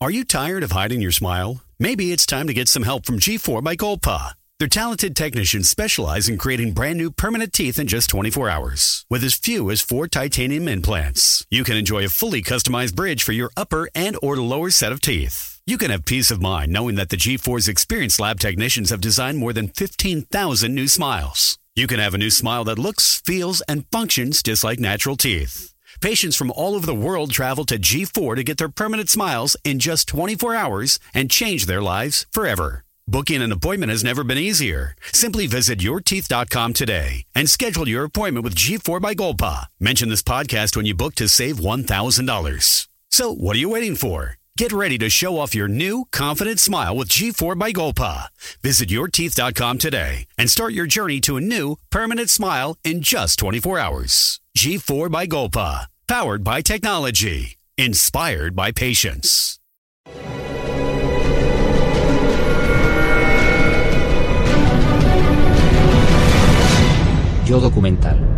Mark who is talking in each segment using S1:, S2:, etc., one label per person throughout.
S1: Are you tired of hiding your smile? Maybe it's time to get some help from G4 by Golpa. Their talented technicians specialize in creating brand new permanent teeth in just 24 hours. With as few as four titanium implants, you can enjoy a fully customized bridge for your upper and or lower set of teeth. You can have peace of mind knowing that the G4's experienced lab technicians have designed more than 15,000 new smiles. You can have a new smile that looks, feels, and functions just like natural teeth. Patients from all over the world travel to G4 to get their permanent smiles in just 24 hours and change their lives forever. Booking an appointment has never been easier. Simply visit yourteeth.com today and schedule your appointment with G4 by Golpa. Mention this podcast when you book to save $1,000. So, what are you waiting for? Get ready to show off your new, confident smile with G4 by Golpa. Visit yourteeth.com today and start your journey to a new, permanent smile in just 24 hours. G4 by Golpa. Powered by technology. Inspired by patience.
S2: Yo documental.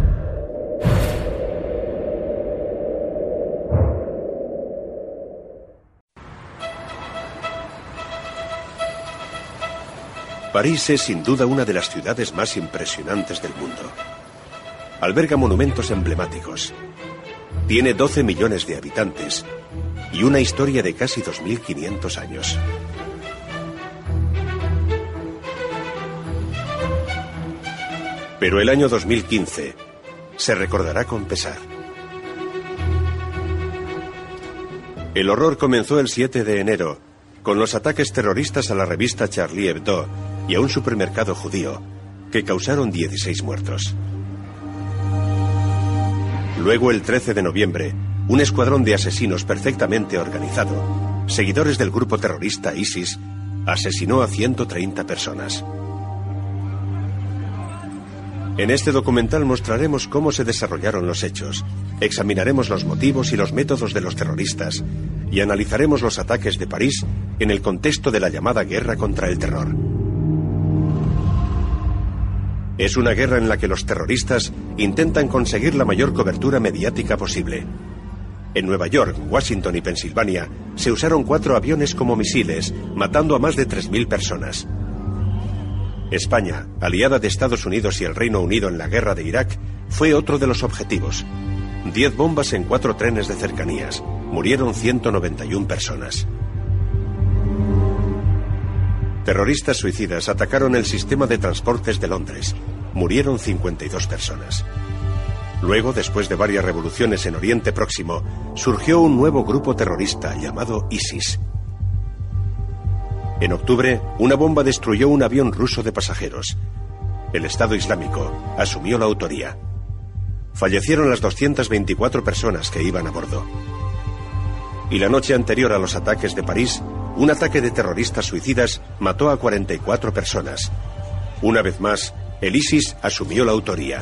S3: París es sin duda una de las ciudades más impresionantes del mundo. Alberga monumentos emblemáticos. Tiene 12 millones de habitantes y una historia de casi 2.500 años. Pero el año 2015 se recordará con pesar. El horror comenzó el 7 de enero con los ataques terroristas a la revista Charlie Hebdo y a un supermercado judío que causaron 16 muertos. Luego, el 13 de noviembre, un escuadrón de asesinos perfectamente organizado, seguidores del grupo terrorista ISIS, asesinó a 130 personas. En este documental mostraremos cómo se desarrollaron los hechos, examinaremos los motivos y los métodos de los terroristas y analizaremos los ataques de París en el contexto de la llamada guerra contra el terror. Es una guerra en la que los terroristas intentan conseguir la mayor cobertura mediática posible. En Nueva York, Washington y Pensilvania se usaron cuatro aviones como misiles, matando a más de 3.000 personas. España, aliada de Estados Unidos y el Reino Unido en la guerra de Irak, fue otro de los objetivos. Diez bombas en cuatro trenes de cercanías. Murieron 191 personas. Terroristas suicidas atacaron el sistema de transportes de Londres. Murieron 52 personas. Luego, después de varias revoluciones en Oriente Próximo, surgió un nuevo grupo terrorista llamado ISIS. En octubre, una bomba destruyó un avión ruso de pasajeros. el Estado Islámico, asumió la autoría. Fallecieron las 224 personas que iban a bordo. Y la noche anterior a los ataques de París, un ataque de terroristas suicidas mató a 44 personas. Una vez más, el ISIS asumió la autoría.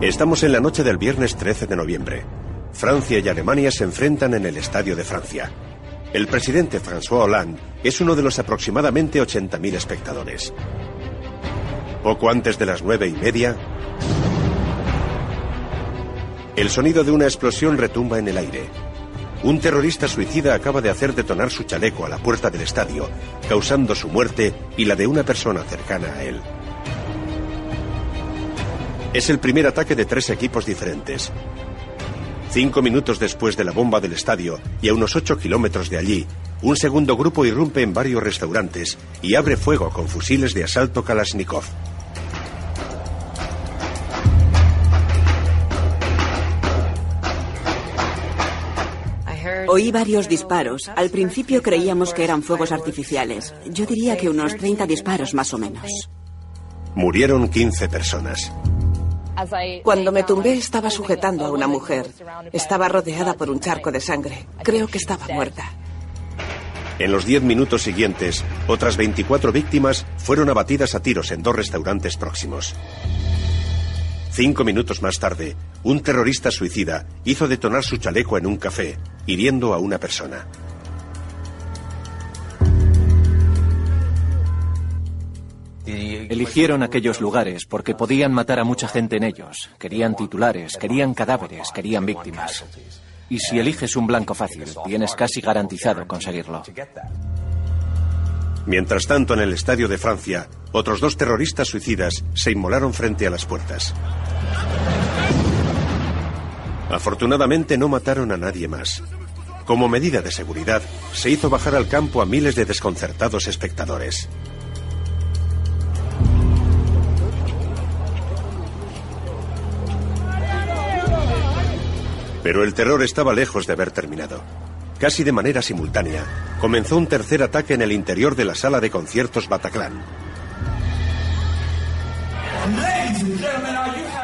S3: Estamos en la noche del viernes 13 de noviembre. Francia y Alemania se enfrentan en el Estadio de Francia. El presidente François Hollande es uno de los aproximadamente 80.000 espectadores. Poco antes de las nueve y media, el sonido de una explosión retumba en el aire. Un terrorista suicida acaba de hacer detonar su chaleco a la puerta del estadio, causando su muerte y la de una persona cercana a él. Es el primer ataque de tres equipos diferentes. Cinco minutos después de la bomba del estadio y a unos ocho kilómetros de allí, un segundo grupo irrumpe en varios restaurantes y abre fuego con fusiles de asalto Kalashnikov.
S4: Oí varios disparos. Al principio creíamos que eran fuegos artificiales. Yo diría que unos 30 disparos más o menos.
S3: Murieron 15 personas.
S5: Cuando me tumbé estaba sujetando a una mujer. Estaba rodeada por un charco de sangre. Creo que estaba muerta.
S3: En los 10 minutos siguientes, otras 24 víctimas fueron abatidas a tiros en dos restaurantes próximos. Cinco minutos más tarde, un terrorista suicida hizo detonar su chaleco en un café, hiriendo a una persona.
S6: Eligieron aquellos lugares porque podían matar a mucha gente en ellos. Querían titulares, querían cadáveres, querían víctimas. Y si eliges un blanco fácil, tienes casi garantizado conseguirlo.
S3: Mientras tanto, en el estadio de Francia, otros dos terroristas suicidas se inmolaron frente a las puertas. Afortunadamente no mataron a nadie más. Como medida de seguridad, se hizo bajar al campo a miles de desconcertados espectadores. Pero el terror estaba lejos de haber terminado. Casi de manera simultánea, comenzó un tercer ataque en el interior de la sala de conciertos Bataclan,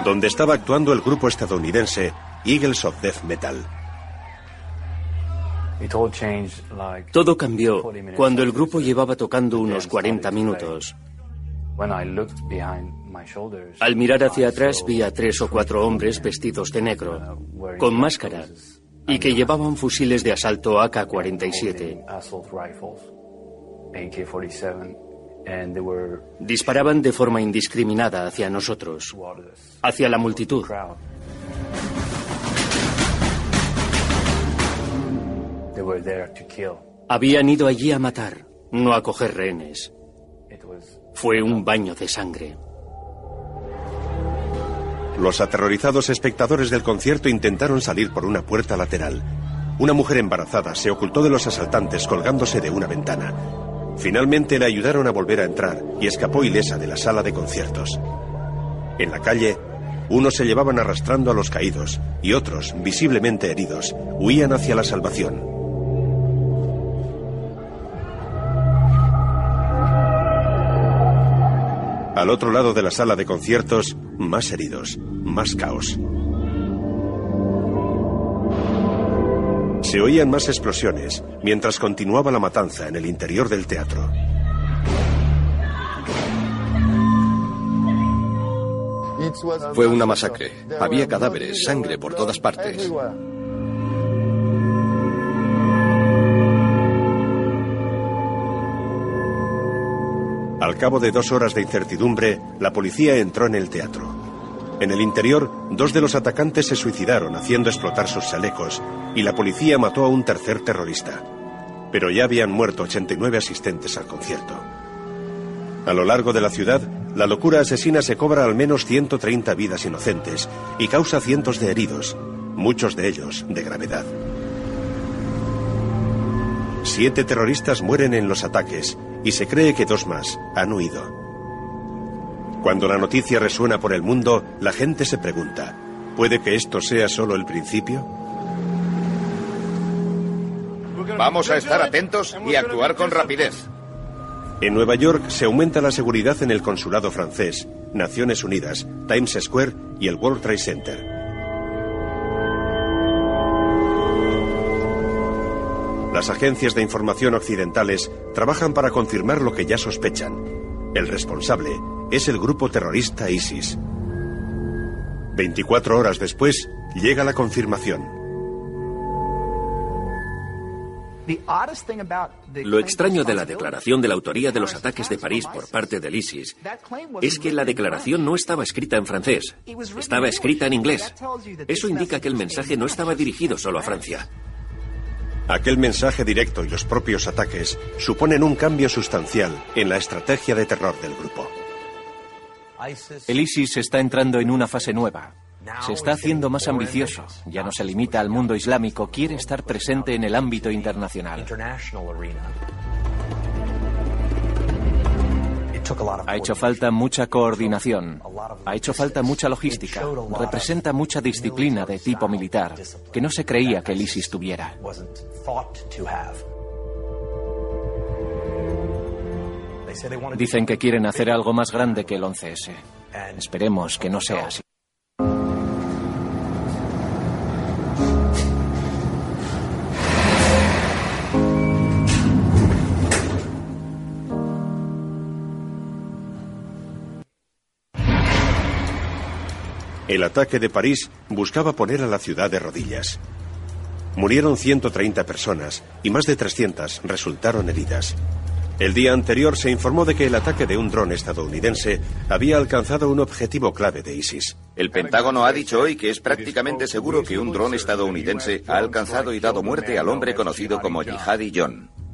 S3: donde estaba actuando el grupo estadounidense Eagles of Death Metal.
S7: Todo cambió cuando el grupo llevaba tocando unos 40 minutos. Al mirar hacia atrás vi a tres o cuatro hombres vestidos de negro, con máscara, y que llevaban fusiles de asalto AK-47. Disparaban de forma indiscriminada hacia nosotros, hacia la multitud. Habían ido allí a matar, no a coger rehenes. Fue un baño de sangre.
S3: Los aterrorizados espectadores del concierto intentaron salir por una puerta lateral. Una mujer embarazada se ocultó de los asaltantes colgándose de una ventana. Finalmente le ayudaron a volver a entrar y escapó ilesa de la sala de conciertos. En la calle, unos se llevaban arrastrando a los caídos y otros, visiblemente heridos, huían hacia la salvación. Al otro lado de la sala de conciertos, más heridos, más caos. Se oían más explosiones mientras continuaba la matanza en el interior del teatro.
S8: Fue una masacre. Había cadáveres, sangre por todas partes.
S3: Al cabo de dos horas de incertidumbre, la policía entró en el teatro. En el interior, dos de los atacantes se suicidaron haciendo explotar sus chalecos y la policía mató a un tercer terrorista. Pero ya habían muerto 89 asistentes al concierto. A lo largo de la ciudad, la locura asesina se cobra al menos 130 vidas inocentes y causa cientos de heridos, muchos de ellos de gravedad. Siete terroristas mueren en los ataques y se cree que dos más han huido. Cuando la noticia resuena por el mundo, la gente se pregunta, ¿puede que esto sea solo el principio?
S9: Vamos a estar atentos y actuar con rapidez.
S3: En Nueva York se aumenta la seguridad en el consulado francés, Naciones Unidas, Times Square y el World Trade Center. Las agencias de información occidentales trabajan para confirmar lo que ya sospechan. El responsable es el grupo terrorista ISIS. 24 horas después, llega la confirmación.
S10: Lo extraño de la declaración de la autoría de los ataques de París por parte del ISIS es que la declaración no estaba escrita en francés, estaba escrita en inglés. Eso indica que el mensaje no estaba dirigido solo a Francia.
S3: Aquel mensaje directo y los propios ataques suponen un cambio sustancial en la estrategia de terror del grupo.
S6: El ISIS está entrando en una fase nueva. Se está haciendo más ambicioso. Ya no se limita al mundo islámico, quiere estar presente en el ámbito internacional. Ha hecho falta mucha coordinación, ha hecho falta mucha logística, representa mucha disciplina de tipo militar que no se creía que el ISIS tuviera. Dicen que quieren hacer algo más grande que el 11S. Esperemos que no sea así.
S3: El ataque de París buscaba poner a la ciudad de rodillas. Murieron 130 personas y más de 300 resultaron heridas. El día anterior se informó de que el ataque de un dron estadounidense había alcanzado un objetivo clave de ISIS.
S9: El Pentágono ha dicho hoy que es prácticamente seguro que un dron estadounidense ha alcanzado y dado muerte al hombre conocido como Jihadi John.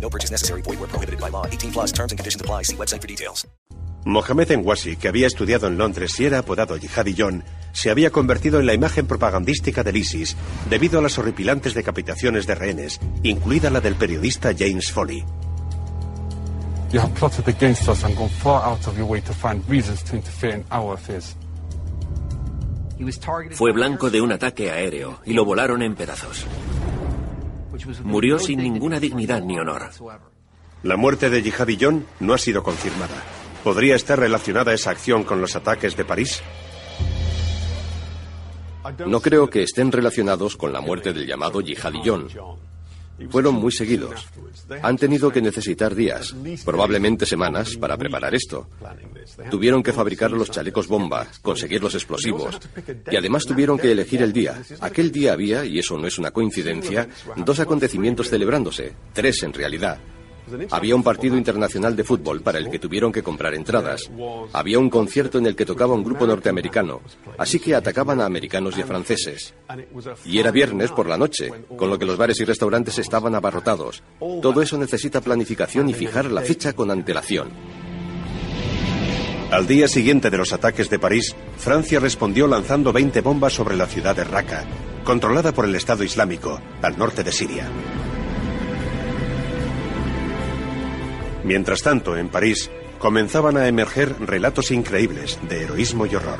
S11: No purchase necessary. Void where prohibited by law. 18 plus terms and conditions apply. See website for details.
S3: Mohamed Enwasi, que había estudiado en Londres y era apodado Jihadi John, se había convertido en la imagen propagandística del ISIS debido a las horripilantes decapitaciones de rehenes, incluida la del periodista James Foley.
S12: You have plotted against us and gone far out of your way to find reasons to interfere in our affairs.
S10: Fue blanco de un ataque aéreo y lo volaron en pedazos. Murió sin ninguna dignidad ni honor.
S3: La muerte de Jihadi John no ha sido confirmada. ¿Podría estar relacionada esa acción con los ataques de París?
S8: No creo que estén relacionados con la muerte del llamado Jihadi John. Fueron muy seguidos. Han tenido que necesitar días, probablemente semanas, para preparar esto. Tuvieron que fabricar los chalecos bomba, conseguir los explosivos, y además tuvieron que elegir el día. Aquel día había, y eso no es una coincidencia, dos acontecimientos celebrándose, tres en realidad. Había un partido internacional de fútbol para el que tuvieron que comprar entradas. Había un concierto en el que tocaba un grupo norteamericano. Así que atacaban a americanos y a franceses. Y era viernes por la noche, con lo que los bares y restaurantes estaban abarrotados. Todo eso necesita planificación y fijar la fecha con antelación.
S3: Al día siguiente de los ataques de París, Francia respondió lanzando 20 bombas sobre la ciudad de Raqqa, controlada por el Estado Islámico, al norte de Siria. Mientras tanto, en París, comenzaban a emerger relatos increíbles de heroísmo y horror.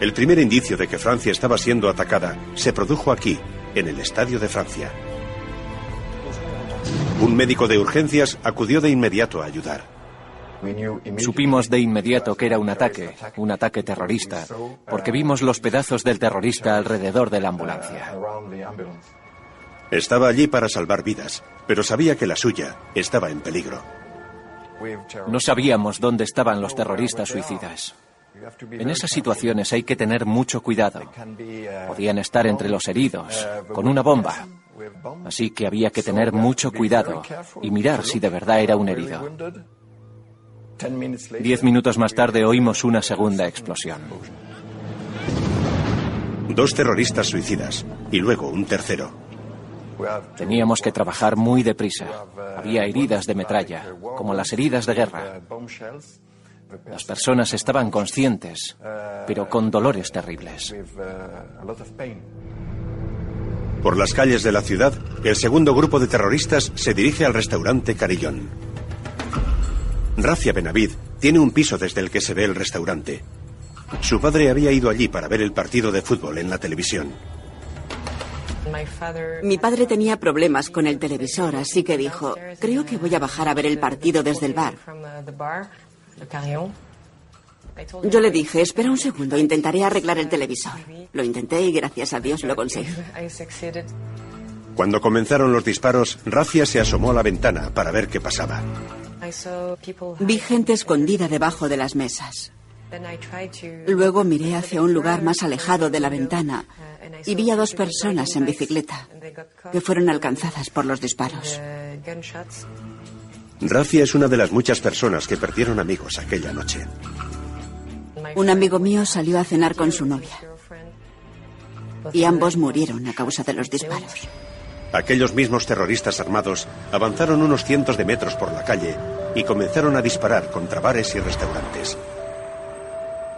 S3: El primer indicio de que Francia estaba siendo atacada se produjo aquí, en el Estadio de Francia. Un médico de urgencias acudió de inmediato a ayudar.
S6: Supimos de inmediato que era un ataque, un ataque terrorista, porque vimos los pedazos del terrorista alrededor de la ambulancia.
S3: Estaba allí para salvar vidas, pero sabía que la suya estaba en peligro.
S6: No sabíamos dónde estaban los terroristas suicidas. En esas situaciones hay que tener mucho cuidado. Podían estar entre los heridos, con una bomba. Así que había que tener mucho cuidado y mirar si de verdad era un herido. Diez minutos más tarde oímos una segunda explosión.
S3: Dos terroristas suicidas y luego un tercero.
S6: Teníamos que trabajar muy deprisa. Había heridas de metralla, como las heridas de guerra. Las personas estaban conscientes, pero con dolores terribles.
S3: Por las calles de la ciudad, el segundo grupo de terroristas se dirige al restaurante Carillón. Rafia Benavid tiene un piso desde el que se ve el restaurante. Su padre había ido allí para ver el partido de fútbol en la televisión.
S4: Mi padre tenía problemas con el televisor, así que dijo, creo que voy a bajar a ver el partido desde el bar. Yo le dije, espera un segundo, intentaré arreglar el televisor. Lo intenté y gracias a Dios lo conseguí.
S3: Cuando comenzaron los disparos, Rafia se asomó a la ventana para ver qué pasaba.
S4: Vi gente escondida debajo de las mesas. Luego miré hacia un lugar más alejado de la ventana y vi a dos personas en bicicleta que fueron alcanzadas por los disparos.
S3: Rafia es una de las muchas personas que perdieron amigos aquella noche.
S4: Un amigo mío salió a cenar con su novia y ambos murieron a causa de los disparos.
S3: Aquellos mismos terroristas armados avanzaron unos cientos de metros por la calle y comenzaron a disparar contra bares y restaurantes.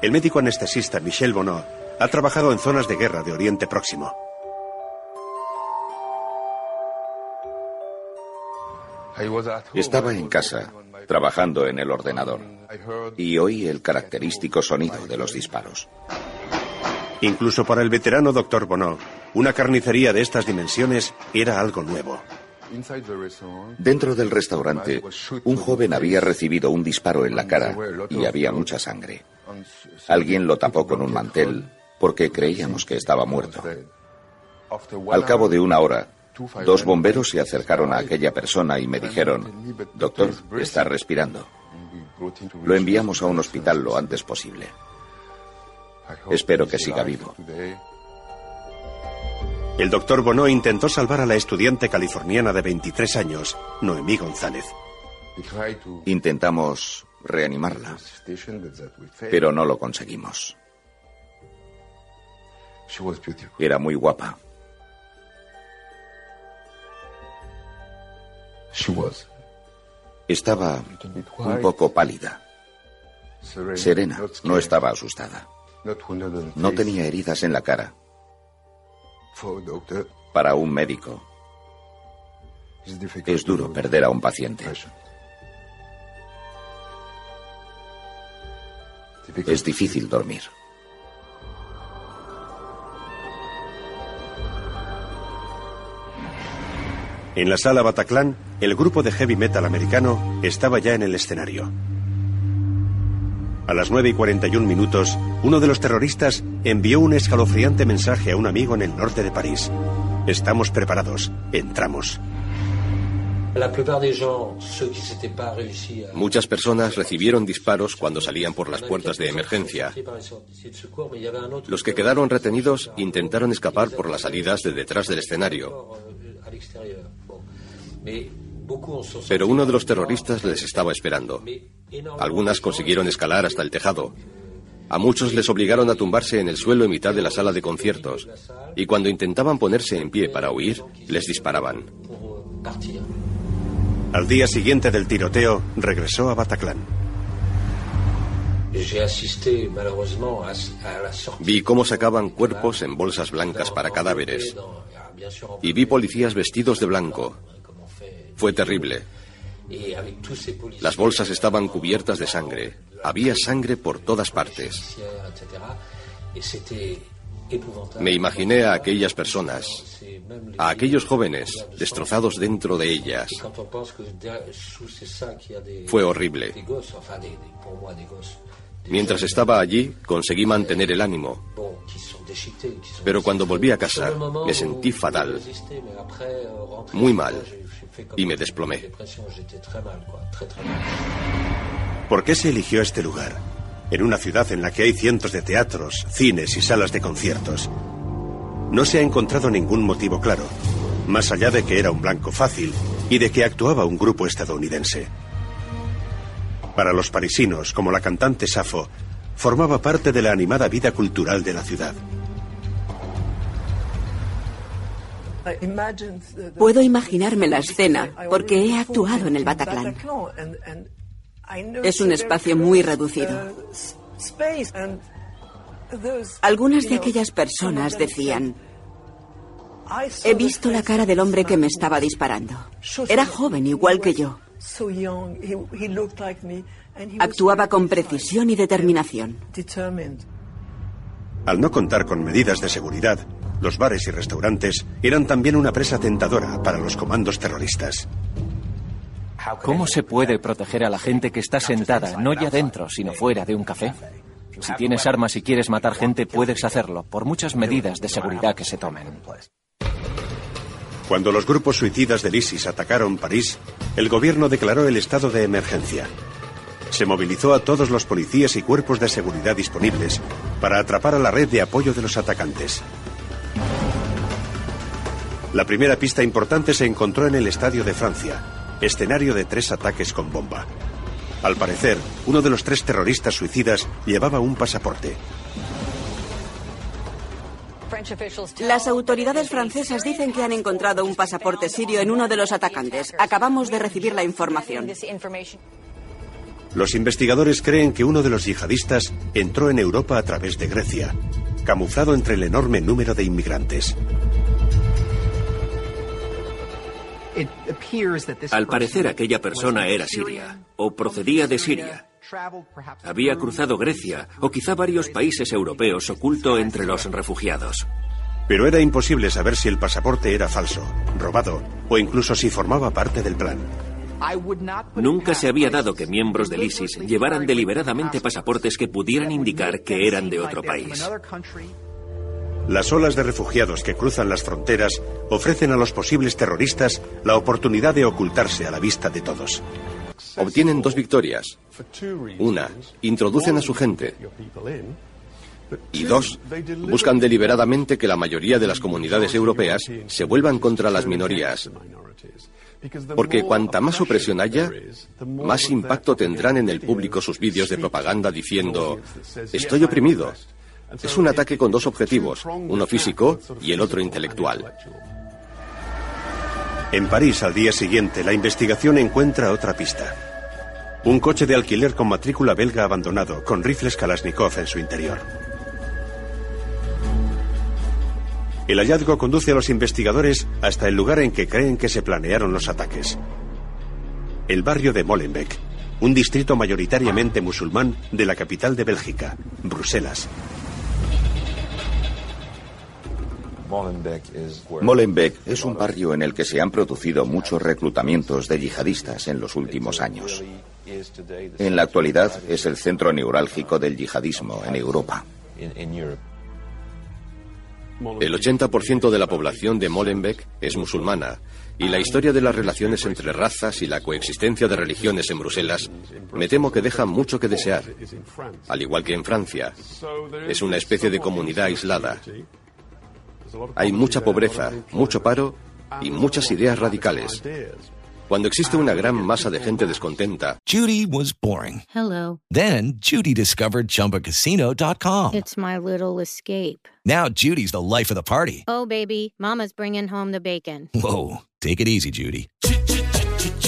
S3: El médico anestesista Michel Bonneau ha trabajado en zonas de guerra de Oriente Próximo.
S9: Estaba en casa, trabajando en el ordenador, y oí el característico sonido de los disparos.
S3: Incluso para el veterano doctor Bonneau, una carnicería de estas dimensiones era algo nuevo.
S9: Dentro del restaurante, un joven había recibido un disparo en la cara y había mucha sangre. Alguien lo tapó con un mantel porque creíamos que estaba muerto. Al cabo de una hora, dos bomberos se acercaron a aquella persona y me dijeron, Doctor, está respirando. Lo enviamos a un hospital lo antes posible. Espero que siga vivo.
S3: El doctor Bono intentó salvar a la estudiante californiana de 23 años, Noemí González.
S9: Intentamos reanimarla, pero no lo conseguimos. Era muy guapa. Estaba un poco pálida. Serena, no estaba asustada. No tenía heridas en la cara. Para un médico es duro perder a un paciente. Es difícil dormir.
S3: En la sala Bataclan, el grupo de heavy metal americano estaba ya en el escenario. A las 9 y 41 minutos, uno de los terroristas envió un escalofriante mensaje a un amigo en el norte de París. Estamos preparados, entramos.
S8: Muchas personas recibieron disparos cuando salían por las puertas de emergencia. Los que quedaron retenidos intentaron escapar por las salidas de detrás del escenario. Pero uno de los terroristas les estaba esperando. Algunas consiguieron escalar hasta el tejado. A muchos les obligaron a tumbarse en el suelo en mitad de la sala de conciertos. Y cuando intentaban ponerse en pie para huir, les disparaban.
S3: Al día siguiente del tiroteo, regresó a Bataclan.
S8: Vi cómo sacaban cuerpos en bolsas blancas para cadáveres. Y vi policías vestidos de blanco. Fue terrible. Las bolsas estaban cubiertas de sangre. Había sangre por todas partes. Me imaginé a aquellas personas, a aquellos jóvenes destrozados dentro de ellas. Fue horrible. Mientras estaba allí, conseguí mantener el ánimo. Pero cuando volví a casa, me sentí fatal. Muy mal. Y me desplomé.
S3: ¿Por qué se eligió este lugar? En una ciudad en la que hay cientos de teatros, cines y salas de conciertos. No se ha encontrado ningún motivo claro, más allá de que era un blanco fácil y de que actuaba un grupo estadounidense. Para los parisinos, como la cantante Safo, formaba parte de la animada vida cultural de la ciudad.
S4: Puedo imaginarme la escena porque he actuado en el Bataclan. Es un espacio muy reducido. Algunas de aquellas personas decían, he visto la cara del hombre que me estaba disparando. Era joven igual que yo. Actuaba con precisión y determinación.
S3: Al no contar con medidas de seguridad, los bares y restaurantes eran también una presa tentadora para los comandos terroristas.
S6: ¿Cómo se puede proteger a la gente que está sentada, no ya dentro, sino fuera de un café? Si tienes armas y quieres matar gente, puedes hacerlo, por muchas medidas de seguridad que se tomen.
S3: Cuando los grupos suicidas del ISIS atacaron París, el gobierno declaró el estado de emergencia. Se movilizó a todos los policías y cuerpos de seguridad disponibles para atrapar a la red de apoyo de los atacantes. La primera pista importante se encontró en el Estadio de Francia, escenario de tres ataques con bomba. Al parecer, uno de los tres terroristas suicidas llevaba un pasaporte.
S4: Las autoridades francesas dicen que han encontrado un pasaporte sirio en uno de los atacantes. Acabamos de recibir la información.
S3: Los investigadores creen que uno de los yihadistas entró en Europa a través de Grecia, camuflado entre el enorme número de inmigrantes.
S10: Al parecer aquella persona era siria o procedía de Siria. Había cruzado Grecia o quizá varios países europeos oculto entre los refugiados.
S3: Pero era imposible saber si el pasaporte era falso, robado o incluso si formaba parte del plan.
S10: Nunca se había dado que miembros del ISIS llevaran deliberadamente pasaportes que pudieran indicar que eran de otro país.
S3: Las olas de refugiados que cruzan las fronteras ofrecen a los posibles terroristas la oportunidad de ocultarse a la vista de todos.
S8: Obtienen dos victorias. Una, introducen a su gente. Y dos, buscan deliberadamente que la mayoría de las comunidades europeas se vuelvan contra las minorías. Porque cuanta más opresión haya, más impacto tendrán en el público sus vídeos de propaganda diciendo, estoy oprimido, es un ataque con dos objetivos, uno físico y el otro intelectual.
S3: En París, al día siguiente, la investigación encuentra otra pista. Un coche de alquiler con matrícula belga abandonado, con rifles Kalashnikov en su interior. El hallazgo conduce a los investigadores hasta el lugar en que creen que se planearon los ataques. El barrio de Molenbeek, un distrito mayoritariamente musulmán de la capital de Bélgica, Bruselas.
S9: Molenbeek es un barrio en el que se han producido muchos reclutamientos de yihadistas en los últimos años. En la actualidad es el centro neurálgico del yihadismo en Europa.
S8: El 80% de la población de Molenbeek es musulmana y la historia de las relaciones entre razas y la coexistencia de religiones en Bruselas me temo que deja mucho que desear, al igual que en Francia. Es una especie de comunidad aislada. Hay mucha pobreza, mucho paro y muchas ideas radicales. Cuando existe una gran masa de gente descontenta.
S13: Judy was boring.
S14: Hello.
S13: Then Judy discovered chumbacasino.com.
S14: It's my little escape.
S13: Now Judy's the life of the party.
S14: Oh, baby, Mama's bringing home the bacon.
S13: Whoa. Take it easy, Judy.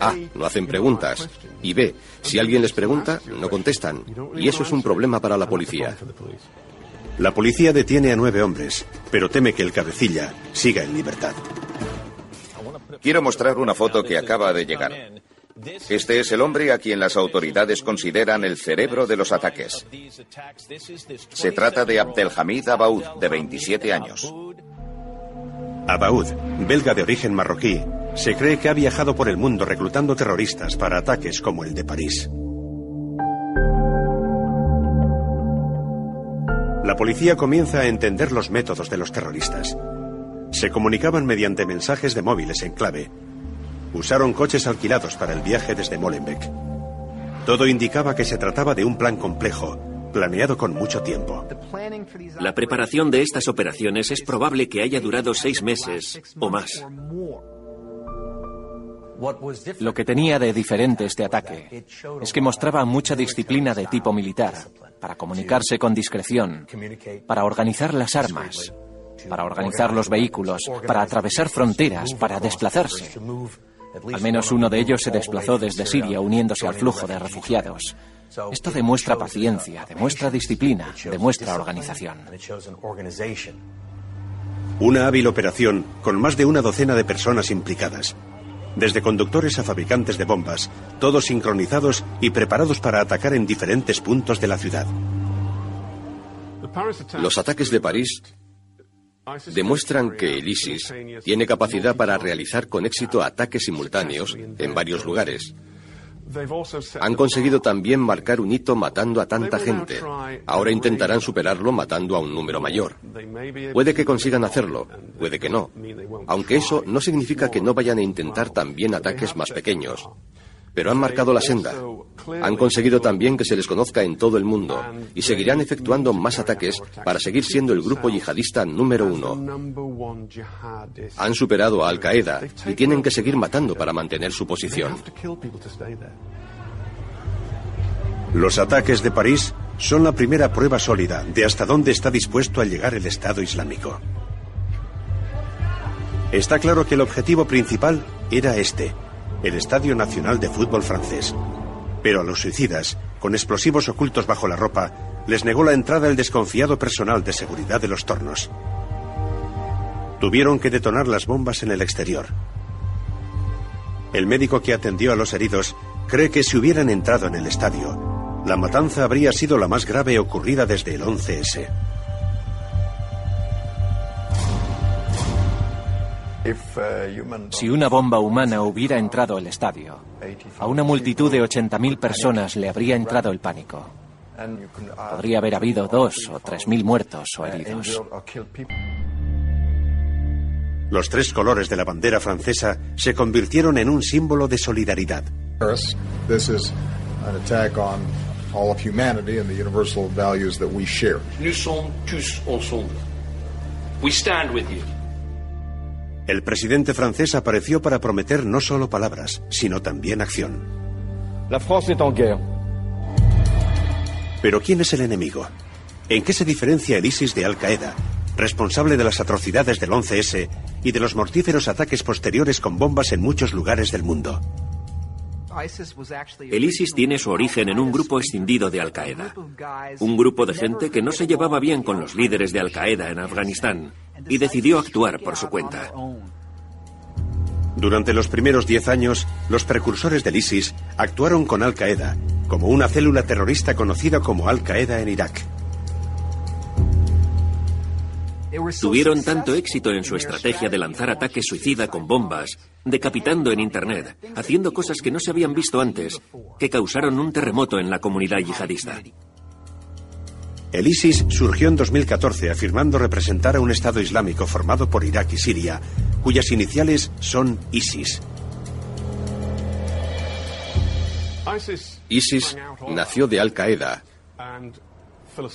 S8: A. No hacen preguntas. Y B. Si alguien les pregunta, no contestan. Y eso es un problema para la policía.
S3: La policía detiene a nueve hombres, pero teme que el cabecilla siga en libertad.
S9: Quiero mostrar una foto que acaba de llegar. Este es el hombre a quien las autoridades consideran el cerebro de los ataques. Se trata de Abdelhamid Abaoud, de 27 años.
S3: Abaoud, belga de origen marroquí, se cree que ha viajado por el mundo reclutando terroristas para ataques como el de París. La policía comienza a entender los métodos de los terroristas. Se comunicaban mediante mensajes de móviles en clave. Usaron coches alquilados para el viaje desde Molenbeek. Todo indicaba que se trataba de un plan complejo, planeado con mucho tiempo.
S10: La preparación de estas operaciones es probable que haya durado seis meses o más.
S6: Lo que tenía de diferente este ataque es que mostraba mucha disciplina de tipo militar, para comunicarse con discreción, para organizar las armas, para organizar los vehículos, para atravesar fronteras, para desplazarse. Al menos uno de ellos se desplazó desde Siria uniéndose al flujo de refugiados. Esto demuestra paciencia, demuestra disciplina, demuestra organización.
S3: Una hábil operación con más de una docena de personas implicadas. Desde conductores a fabricantes de bombas, todos sincronizados y preparados para atacar en diferentes puntos de la ciudad.
S8: Los ataques de París demuestran que el ISIS tiene capacidad para realizar con éxito ataques simultáneos en varios lugares. Han conseguido también marcar un hito matando a tanta gente. Ahora intentarán superarlo matando a un número mayor. Puede que consigan hacerlo, puede que no. Aunque eso no significa que no vayan a intentar también ataques más pequeños pero han marcado la senda. Han conseguido también que se les conozca en todo el mundo y seguirán efectuando más ataques para seguir siendo el grupo yihadista número uno. Han superado a Al Qaeda y tienen que seguir matando para mantener su posición.
S3: Los ataques de París son la primera prueba sólida de hasta dónde está dispuesto a llegar el Estado Islámico. Está claro que el objetivo principal era este, el Estadio Nacional de Fútbol francés. Pero a los suicidas, con explosivos ocultos bajo la ropa, les negó la entrada el desconfiado personal de seguridad de los tornos. Tuvieron que detonar las bombas en el exterior. El médico que atendió a los heridos cree que si hubieran entrado en el estadio, la matanza habría sido la más grave ocurrida desde el 11S.
S6: Si una bomba humana hubiera entrado al estadio, a una multitud de 80.000 personas le habría entrado el pánico. Podría haber habido dos o tres mil muertos o heridos.
S3: Los tres colores de la bandera francesa se convirtieron en un símbolo de solidaridad.
S15: This is an attack on all of humanity and the universal values that we share.
S16: Nous sommes tous ensemble. We stand with you.
S3: El presidente francés apareció para prometer no solo palabras, sino también acción.
S17: La France est en guerre.
S3: Pero ¿quién es el enemigo? ¿En qué se diferencia el ISIS de Al Qaeda, responsable de las atrocidades del 11S y de los mortíferos ataques posteriores con bombas en muchos lugares del mundo?
S10: El ISIS tiene su origen en un grupo escindido de Al Qaeda. Un grupo de gente que no se llevaba bien con los líderes de Al Qaeda en Afganistán y decidió actuar por su cuenta.
S3: Durante los primeros diez años, los precursores del ISIS actuaron con Al Qaeda, como una célula terrorista conocida como Al Qaeda en Irak.
S10: Tuvieron tanto éxito en su estrategia de lanzar ataques suicida con bombas, decapitando en Internet, haciendo cosas que no se habían visto antes, que causaron un terremoto en la comunidad yihadista.
S3: El ISIS surgió en 2014 afirmando representar a un Estado Islámico formado por Irak y Siria, cuyas iniciales son ISIS.
S8: ISIS nació de Al Qaeda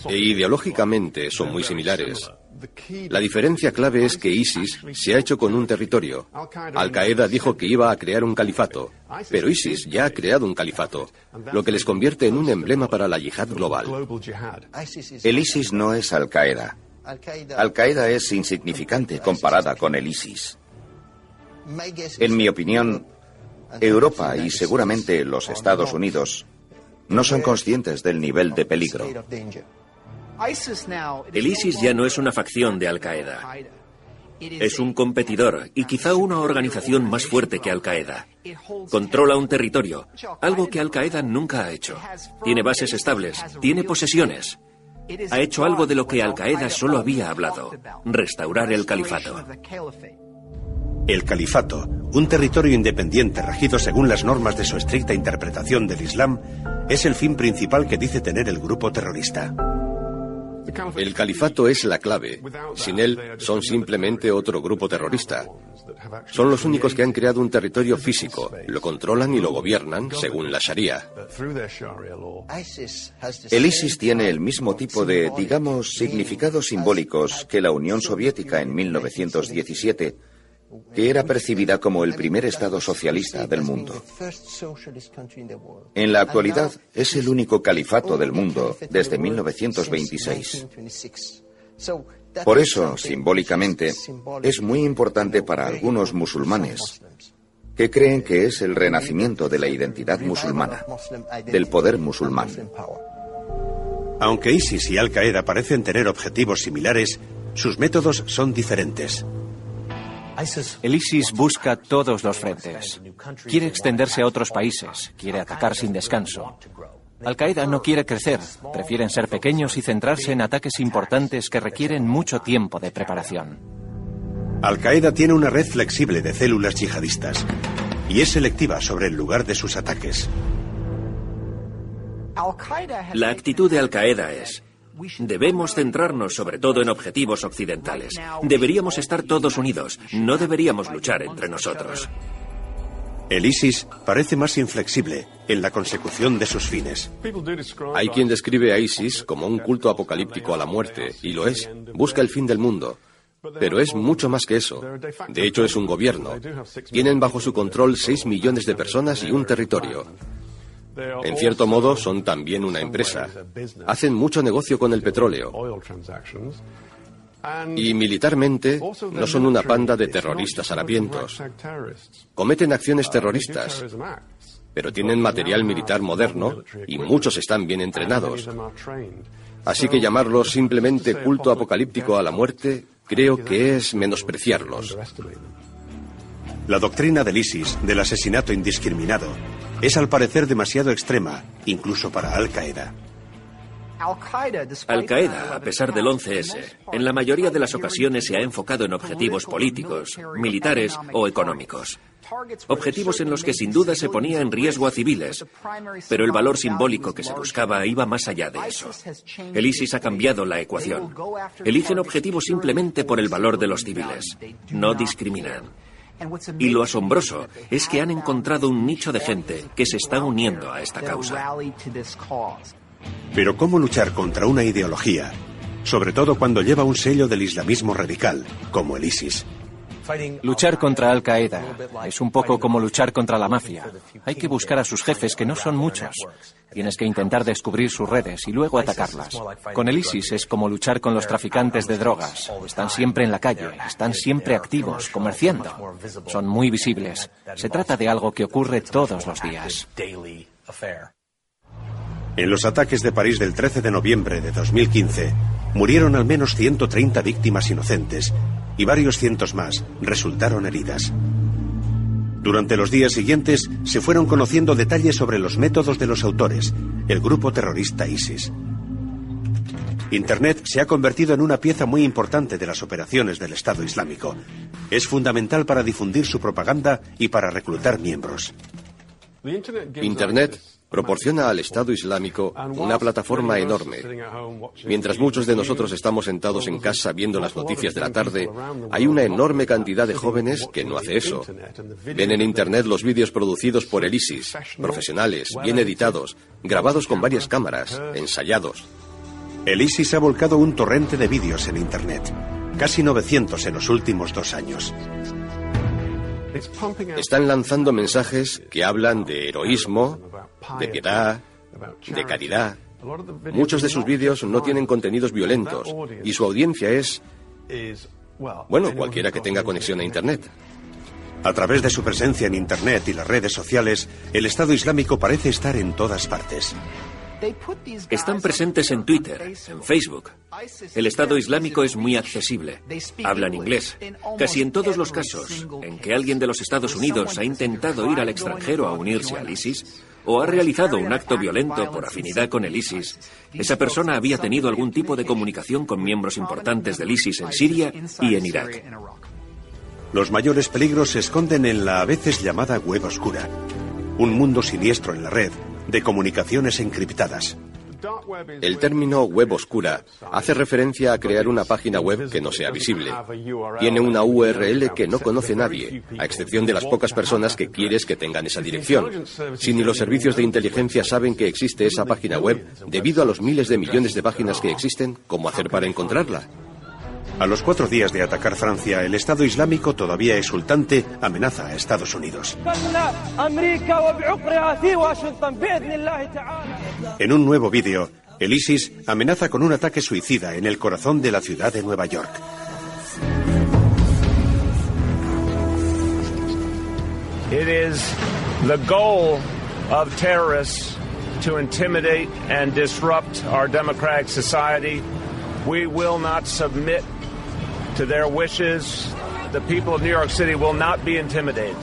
S8: e ideológicamente son muy similares. La diferencia clave es que ISIS se ha hecho con un territorio. Al Qaeda dijo que iba a crear un califato, pero ISIS ya ha creado un califato, lo que les convierte en un emblema para la yihad global.
S9: El ISIS no es Al Qaeda. Al Qaeda es insignificante comparada con el ISIS. En mi opinión, Europa y seguramente los Estados Unidos no son conscientes del nivel de peligro.
S10: El ISIS ya no es una facción de Al Qaeda. Es un competidor y quizá una organización más fuerte que Al-Qaeda. Controla un territorio, algo que Al-Qaeda nunca ha hecho. Tiene bases estables, tiene posesiones. Ha hecho algo de lo que Al-Qaeda solo había hablado, restaurar el califato.
S3: El califato, un territorio independiente regido según las normas de su estricta interpretación del Islam, es el fin principal que dice tener el grupo terrorista.
S8: El califato es la clave. Sin él, son simplemente otro grupo terrorista. Son los únicos que han creado un territorio físico, lo controlan y lo gobiernan según la Sharia.
S9: El ISIS tiene el mismo tipo de, digamos, significados simbólicos que la Unión Soviética en 1917 que era percibida como el primer Estado socialista del mundo. En la actualidad es el único califato del mundo desde 1926. Por eso, simbólicamente, es muy importante para algunos musulmanes que creen que es el renacimiento de la identidad musulmana, del poder musulmán.
S3: Aunque ISIS y Al-Qaeda parecen tener objetivos similares, sus métodos son diferentes.
S6: El ISIS busca todos los frentes. Quiere extenderse a otros países, quiere atacar sin descanso. Al-Qaeda no quiere crecer, prefieren ser pequeños y centrarse en ataques importantes que requieren mucho tiempo de preparación.
S3: Al-Qaeda tiene una red flexible de células yihadistas y es selectiva sobre el lugar de sus ataques.
S10: La actitud de Al-Qaeda es, Debemos centrarnos sobre todo en objetivos occidentales. Deberíamos estar todos unidos, no deberíamos luchar entre nosotros.
S3: El ISIS parece más inflexible en la consecución de sus fines.
S8: Hay quien describe a ISIS como un culto apocalíptico a la muerte, y lo es. Busca el fin del mundo. Pero es mucho más que eso. De hecho, es un gobierno. Tienen bajo su control 6 millones de personas y un territorio. En cierto modo, son también una empresa. Hacen mucho negocio con el petróleo. Y militarmente no son una panda de terroristas harapientos. Cometen acciones terroristas, pero tienen material militar moderno y muchos están bien entrenados. Así que llamarlos simplemente culto apocalíptico a la muerte creo que es menospreciarlos.
S3: La doctrina del ISIS del asesinato indiscriminado es al parecer demasiado extrema, incluso para Al-Qaeda.
S10: Al-Qaeda, a pesar del 11S, en la mayoría de las ocasiones se ha enfocado en objetivos políticos, militares o económicos. Objetivos en los que sin duda se ponía en riesgo a civiles, pero el valor simbólico que se buscaba iba más allá de eso. El ISIS ha cambiado la ecuación. Eligen objetivos simplemente por el valor de los civiles. No discriminan. Y lo asombroso es que han encontrado un nicho de gente que se está uniendo a esta causa.
S3: Pero ¿cómo luchar contra una ideología? Sobre todo cuando lleva un sello del islamismo radical, como el ISIS.
S6: Luchar contra Al Qaeda es un poco como luchar contra la mafia. Hay que buscar a sus jefes, que no son muchos. Tienes que intentar descubrir sus redes y luego atacarlas. Con el ISIS es como luchar con los traficantes de drogas. Están siempre en la calle, están siempre activos, comerciando. Son muy visibles. Se trata de algo que ocurre todos los días.
S3: En los ataques de París del 13 de noviembre de 2015, murieron al menos 130 víctimas inocentes y varios cientos más resultaron heridas. Durante los días siguientes se fueron conociendo detalles sobre los métodos de los autores, el grupo terrorista ISIS. Internet se ha convertido en una pieza muy importante de las operaciones del Estado Islámico. Es fundamental para difundir su propaganda y para reclutar miembros.
S8: Internet proporciona al Estado Islámico una plataforma enorme. Mientras muchos de nosotros estamos sentados en casa viendo las noticias de la tarde, hay una enorme cantidad de jóvenes que no hace eso. Ven en Internet los vídeos producidos por el ISIS, profesionales, bien editados, grabados con varias cámaras, ensayados.
S3: El ISIS ha volcado un torrente de vídeos en Internet, casi 900 en los últimos dos años.
S8: Están lanzando mensajes que hablan de heroísmo, de piedad, de caridad. Muchos de sus vídeos no tienen contenidos violentos y su audiencia es, bueno, cualquiera que tenga conexión a Internet.
S3: A través de su presencia en Internet y las redes sociales, el Estado Islámico parece estar en todas partes.
S10: Están presentes en Twitter, en Facebook. El Estado Islámico es muy accesible. Hablan inglés. Casi en todos los casos en que alguien de los Estados Unidos ha intentado ir al extranjero a unirse al ISIS o ha realizado un acto violento por afinidad con el ISIS, esa persona había tenido algún tipo de comunicación con miembros importantes del ISIS en Siria y en Irak.
S3: Los mayores peligros se esconden en la a veces llamada web oscura, un mundo siniestro en la red de comunicaciones encriptadas.
S8: El término web oscura hace referencia a crear una página web que no sea visible. Tiene una URL que no conoce nadie, a excepción de las pocas personas que quieres que tengan esa dirección. Si ni los servicios de inteligencia saben que existe esa página web, debido a los miles de millones de páginas que existen, ¿cómo hacer para encontrarla?
S3: A los cuatro días de atacar Francia, el Estado Islámico, todavía exultante, amenaza a Estados Unidos. En un nuevo vídeo, el ISIS amenaza con un ataque suicida en el corazón de la ciudad de Nueva York.
S18: It is the goal of terrorists to intimidate and disrupt our democratic society. We will not submit to their wishes. The people of New York City will not be intimidated.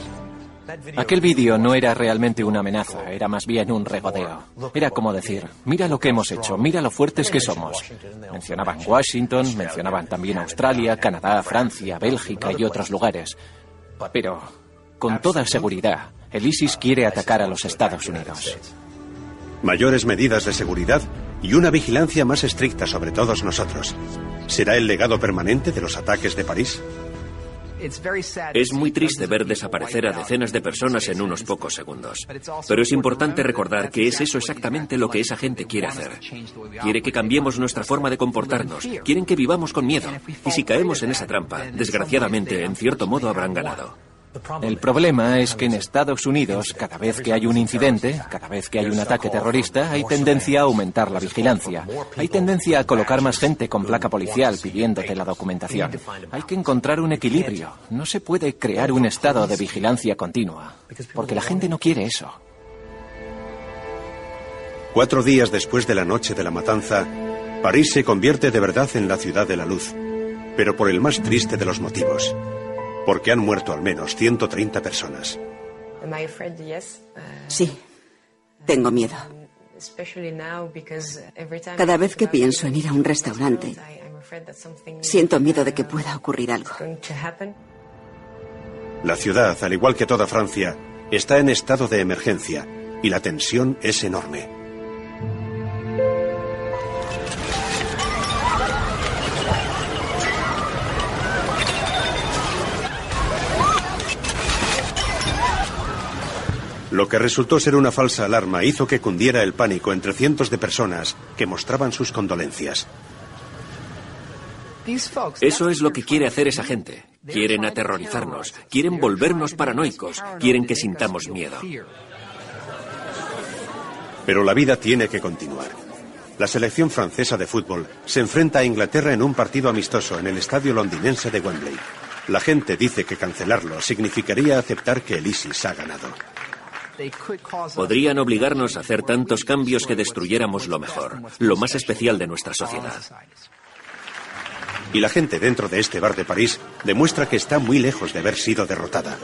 S6: Aquel vídeo no era realmente una amenaza, era más bien un regodeo. Era como decir, mira lo que hemos hecho, mira lo fuertes que somos. Mencionaban Washington, mencionaban también Australia, Canadá, Francia, Bélgica y otros lugares. Pero, con toda seguridad, el ISIS quiere atacar a los Estados Unidos.
S3: Mayores medidas de seguridad y una vigilancia más estricta sobre todos nosotros. ¿Será el legado permanente de los ataques de París?
S10: Es muy triste ver desaparecer a decenas de personas en unos pocos segundos. Pero es importante recordar que es eso exactamente lo que esa gente quiere hacer. Quiere que cambiemos nuestra forma de comportarnos. Quieren que vivamos con miedo. Y si caemos en esa trampa, desgraciadamente, en cierto modo habrán ganado.
S6: El problema es que en Estados Unidos, cada vez que hay un incidente, cada vez que hay un ataque terrorista, hay tendencia a aumentar la vigilancia. Hay tendencia a colocar más gente con placa policial pidiéndote la documentación. Hay que encontrar un equilibrio. No se puede crear un estado de vigilancia continua, porque la gente no quiere eso.
S3: Cuatro días después de la noche de la matanza, París se convierte de verdad en la ciudad de la luz, pero por el más triste de los motivos porque han muerto al menos 130 personas.
S4: Sí, tengo miedo. Cada vez que pienso en ir a un restaurante, siento miedo de que pueda ocurrir algo.
S3: La ciudad, al igual que toda Francia, está en estado de emergencia y la tensión es enorme. Lo que resultó ser una falsa alarma hizo que cundiera el pánico entre cientos de personas que mostraban sus condolencias.
S10: Eso es lo que quiere hacer esa gente. Quieren aterrorizarnos, quieren volvernos paranoicos, quieren que sintamos miedo.
S3: Pero la vida tiene que continuar. La selección francesa de fútbol se enfrenta a Inglaterra en un partido amistoso en el estadio londinense de Wembley. La gente dice que cancelarlo significaría aceptar que el ISIS ha ganado.
S10: Podrían obligarnos a hacer tantos cambios que destruyéramos lo mejor, lo más especial de nuestra sociedad.
S3: Y la gente dentro de este bar de París demuestra que está muy lejos de haber sido derrotada.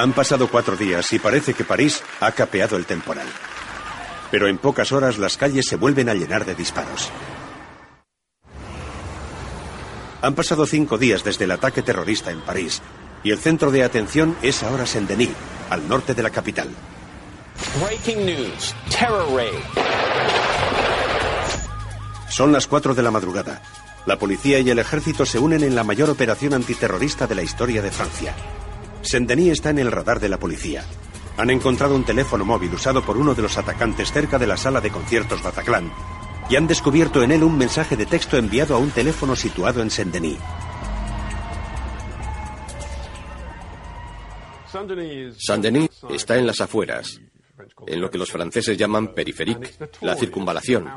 S3: Han pasado cuatro días y parece que París ha capeado el temporal. Pero en pocas horas las calles se vuelven a llenar de disparos. Han pasado cinco días desde el ataque terrorista en París y el centro de atención es ahora Saint-Denis, al norte de la capital.
S19: Breaking news. Terror raid.
S3: Son las cuatro de la madrugada. La policía y el ejército se unen en la mayor operación antiterrorista de la historia de Francia. Saint-Denis está en el radar de la policía. Han encontrado un teléfono móvil usado por uno de los atacantes cerca de la sala de conciertos Bataclan y han descubierto en él un mensaje de texto enviado a un teléfono situado en Saint-Denis.
S8: Saint-Denis está en las afueras, en lo que los franceses llaman periférique, la circunvalación.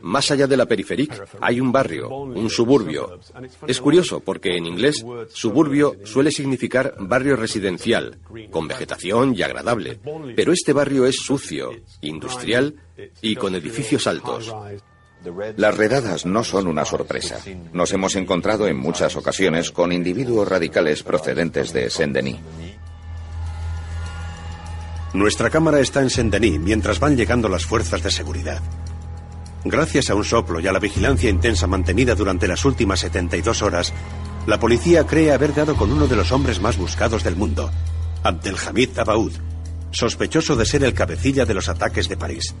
S8: Más allá de la periférique hay un barrio, un suburbio. Es curioso porque en inglés suburbio suele significar barrio residencial, con vegetación y agradable, pero este barrio es sucio, industrial y con edificios altos.
S9: Las redadas no son una sorpresa. Nos hemos encontrado en muchas ocasiones con individuos radicales procedentes de Saint-Denis.
S3: Nuestra cámara está en Saint-Denis mientras van llegando las fuerzas de seguridad. Gracias a un soplo y a la vigilancia intensa mantenida durante las últimas 72 horas, la policía cree haber dado con uno de los hombres más buscados del mundo, Abdelhamid Abaoud, sospechoso de ser el cabecilla de los ataques de París.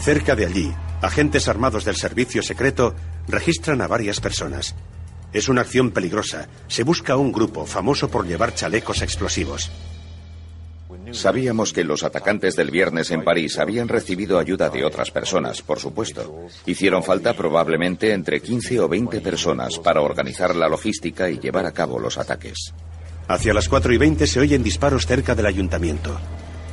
S3: Cerca de allí, agentes armados del servicio secreto registran a varias personas. Es una acción peligrosa. Se busca a un grupo famoso por llevar chalecos explosivos.
S9: Sabíamos que los atacantes del viernes en París habían recibido ayuda de otras personas, por supuesto. Hicieron falta probablemente entre 15 o 20 personas para organizar la logística y llevar a cabo los ataques.
S3: Hacia las 4 y 20 se oyen disparos cerca del ayuntamiento.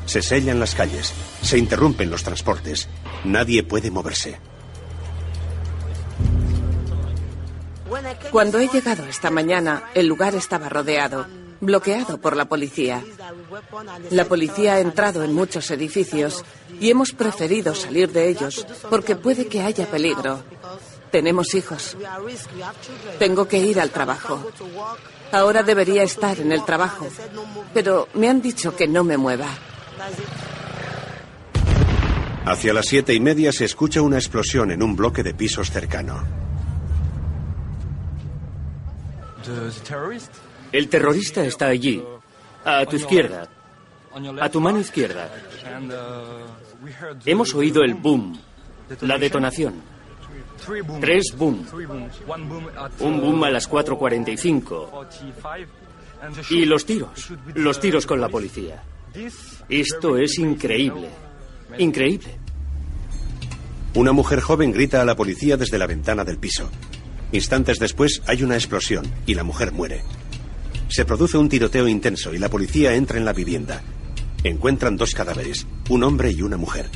S3: Se sellan las calles, se interrumpen los transportes. Nadie puede moverse.
S20: Cuando he llegado esta mañana, el lugar estaba rodeado, bloqueado por la policía. La policía ha entrado en muchos edificios y hemos preferido salir de ellos porque puede que haya peligro. Tenemos hijos. Tengo que ir al trabajo. Ahora debería estar en el trabajo, pero me han dicho que no me mueva.
S3: Hacia las siete y media se escucha una explosión en un bloque de pisos cercano.
S7: El terrorista está allí, a tu izquierda, a tu mano izquierda. Hemos oído el boom, la detonación. Tres boom. Un boom a las 4.45. Y los tiros, los tiros con la policía. Esto es increíble. Increíble.
S3: Una mujer joven grita a la policía desde la ventana del piso. Instantes después hay una explosión y la mujer muere. Se produce un tiroteo intenso y la policía entra en la vivienda. Encuentran dos cadáveres, un hombre y una mujer.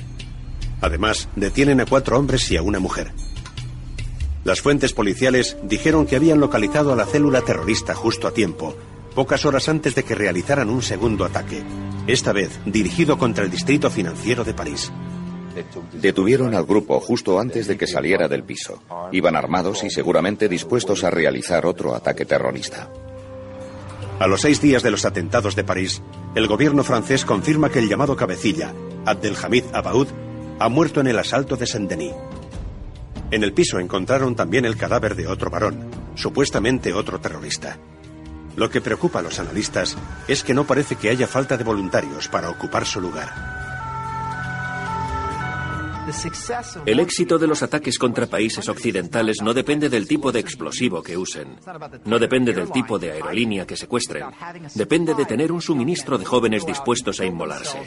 S3: Además, detienen a cuatro hombres y a una mujer. Las fuentes policiales dijeron que habían localizado a la célula terrorista justo a tiempo, pocas horas antes de que realizaran un segundo ataque, esta vez dirigido contra el distrito financiero de París.
S9: Detuvieron al grupo justo antes de que saliera del piso. Iban armados y seguramente dispuestos a realizar otro ataque terrorista.
S3: A los seis días de los atentados de París, el gobierno francés confirma que el llamado cabecilla, Abdelhamid Abaoud, ha muerto en el asalto de Saint-Denis. En el piso encontraron también el cadáver de otro varón, supuestamente otro terrorista. Lo que preocupa a los analistas es que no parece que haya falta de voluntarios para ocupar su lugar.
S10: El éxito de los ataques contra países occidentales no depende del tipo de explosivo que usen, no depende del tipo de aerolínea que secuestren, depende de tener un suministro de jóvenes dispuestos a inmolarse.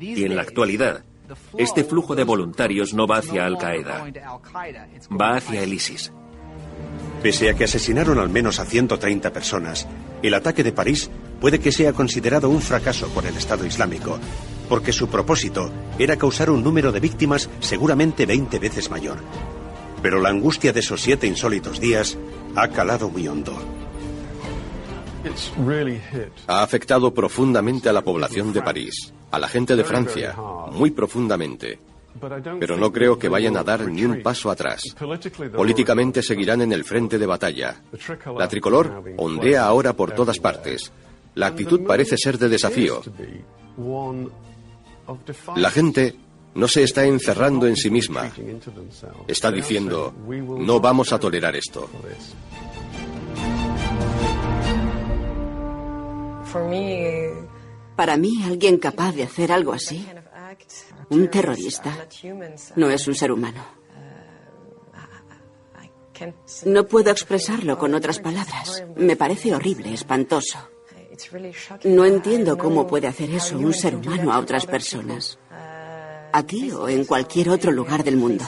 S10: Y en la actualidad, este flujo de voluntarios no va hacia Al Qaeda, va hacia el ISIS.
S3: Pese a que asesinaron al menos a 130 personas, el ataque de París puede que sea considerado un fracaso por el Estado Islámico, porque su propósito era causar un número de víctimas seguramente 20 veces mayor. Pero la angustia de esos siete insólitos días ha calado muy hondo.
S8: Ha afectado profundamente a la población de París, a la gente de Francia, muy profundamente. Pero no creo que vayan a dar ni un paso atrás. Políticamente seguirán en el frente de batalla. La tricolor ondea ahora por todas partes. La actitud parece ser de desafío. La gente no se está encerrando en sí misma. Está diciendo, no vamos a tolerar esto.
S4: Para mí, alguien capaz de hacer algo así, un terrorista, no es un ser humano. No puedo expresarlo con otras palabras. Me parece horrible, espantoso. No entiendo cómo puede hacer eso un ser humano a otras personas. Aquí o en cualquier otro lugar del mundo.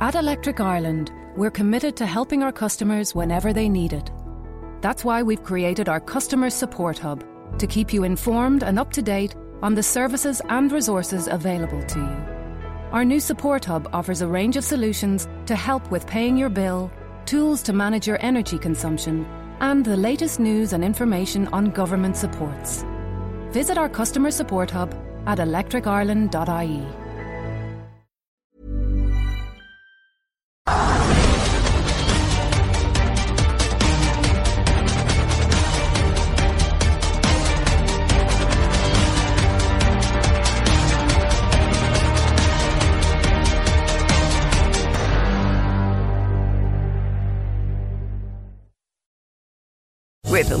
S21: At Electric Ireland, we're committed to helping our customers whenever they need it. That's why we've created our Customer Support Hub to keep you informed and up to date on the services and resources available to you. Our new Support Hub offers a range of solutions to help with paying your bill, tools to manage your energy consumption, and the latest news and information on government supports. Visit our Customer Support Hub at electricireland.ie.